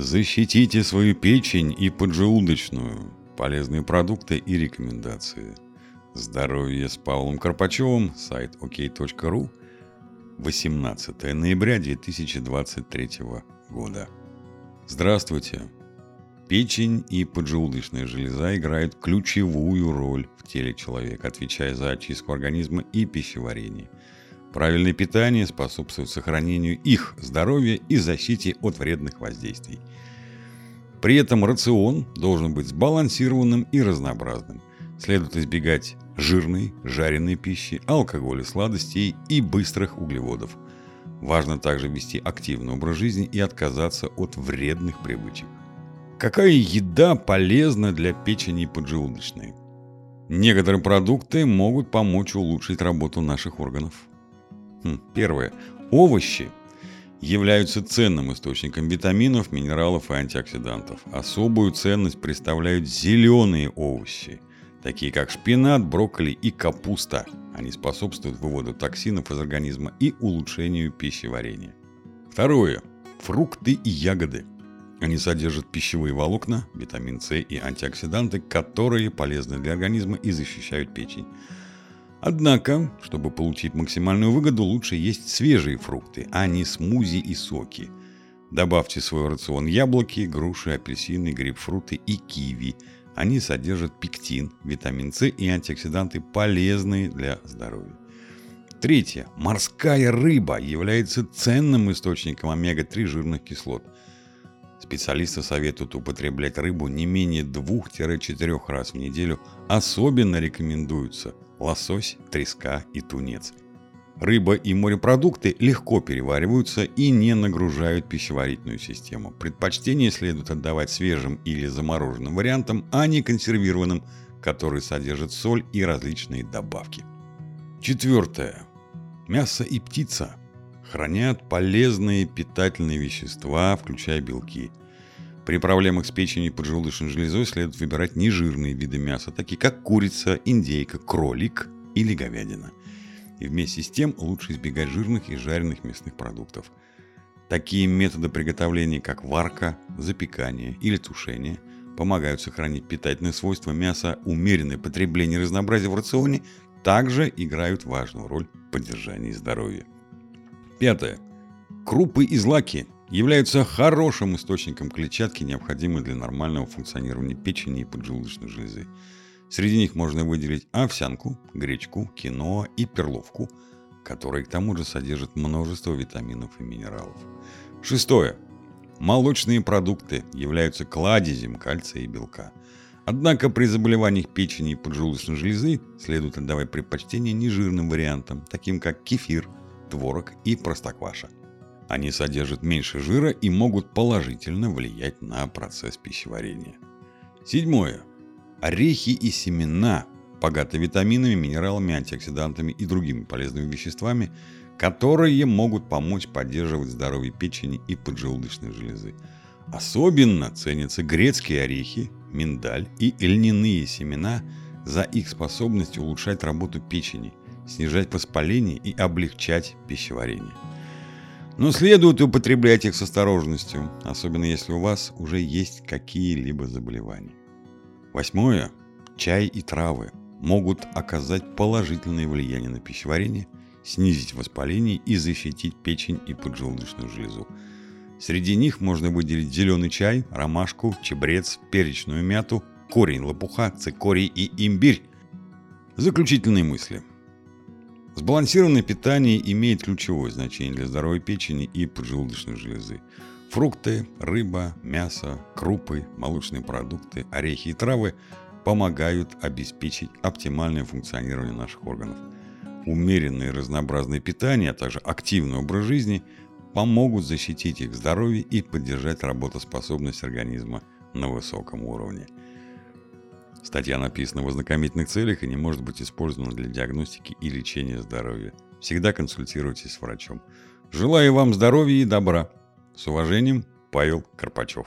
Защитите свою печень и поджелудочную. Полезные продукты и рекомендации. Здоровье с Павлом Карпачевым. Сайт ok.ru. 18 ноября 2023 года. Здравствуйте. Печень и поджелудочная железа играют ключевую роль в теле человека, отвечая за очистку организма и пищеварение. Правильное питание способствует сохранению их здоровья и защите от вредных воздействий. При этом рацион должен быть сбалансированным и разнообразным. Следует избегать жирной, жареной пищи, алкоголя, сладостей и быстрых углеводов. Важно также вести активный образ жизни и отказаться от вредных привычек. Какая еда полезна для печени и поджелудочной? Некоторые продукты могут помочь улучшить работу наших органов. Первое. Овощи являются ценным источником витаминов, минералов и антиоксидантов. Особую ценность представляют зеленые овощи, такие как шпинат, брокколи и капуста. Они способствуют выводу токсинов из организма и улучшению пищеварения. Второе. Фрукты и ягоды. Они содержат пищевые волокна, витамин С и антиоксиданты, которые полезны для организма и защищают печень. Однако, чтобы получить максимальную выгоду, лучше есть свежие фрукты, а не смузи и соки. Добавьте в свой рацион яблоки, груши, апельсины, грейпфруты и киви. Они содержат пектин, витамин С и антиоксиданты, полезные для здоровья. Третье. Морская рыба является ценным источником омега-3 жирных кислот – Специалисты советуют употреблять рыбу не менее 2-4 раз в неделю. Особенно рекомендуются лосось, треска и тунец. Рыба и морепродукты легко перевариваются и не нагружают пищеварительную систему. Предпочтение следует отдавать свежим или замороженным вариантам, а не консервированным, которые содержат соль и различные добавки. Четвертое. Мясо и птица хранят полезные питательные вещества, включая белки. При проблемах с печенью и поджелудочной железой следует выбирать нежирные виды мяса, такие как курица, индейка, кролик или говядина. И вместе с тем лучше избегать жирных и жареных мясных продуктов. Такие методы приготовления, как варка, запекание или тушение, помогают сохранить питательные свойства мяса, умеренное потребление и разнообразие в рационе также играют важную роль в поддержании здоровья. Пятое. Крупы и злаки являются хорошим источником клетчатки, необходимой для нормального функционирования печени и поджелудочной железы. Среди них можно выделить овсянку, гречку, киноа и перловку, которые к тому же содержат множество витаминов и минералов. Шестое. Молочные продукты являются кладезем кальция и белка. Однако при заболеваниях печени и поджелудочной железы следует отдавать предпочтение нежирным вариантам, таким как кефир, творог и простокваша. Они содержат меньше жира и могут положительно влиять на процесс пищеварения. Седьмое. Орехи и семена богаты витаминами, минералами, антиоксидантами и другими полезными веществами, которые могут помочь поддерживать здоровье печени и поджелудочной железы. Особенно ценятся грецкие орехи, миндаль и льняные семена за их способность улучшать работу печени, снижать воспаление и облегчать пищеварение. Но следует употреблять их с осторожностью, особенно если у вас уже есть какие-либо заболевания. Восьмое. Чай и травы могут оказать положительное влияние на пищеварение, снизить воспаление и защитить печень и поджелудочную железу. Среди них можно выделить зеленый чай, ромашку, чебрец, перечную мяту, корень лопуха, цикорий и имбирь. Заключительные мысли. Сбалансированное питание имеет ключевое значение для здоровья печени и поджелудочной железы. Фрукты, рыба, мясо, крупы, молочные продукты, орехи и травы помогают обеспечить оптимальное функционирование наших органов. Умеренное и разнообразное питание, а также активный образ жизни помогут защитить их здоровье и поддержать работоспособность организма на высоком уровне – Статья написана в ознакомительных целях и не может быть использована для диагностики и лечения здоровья. Всегда консультируйтесь с врачом. Желаю вам здоровья и добра. С уважением, Павел Карпачев.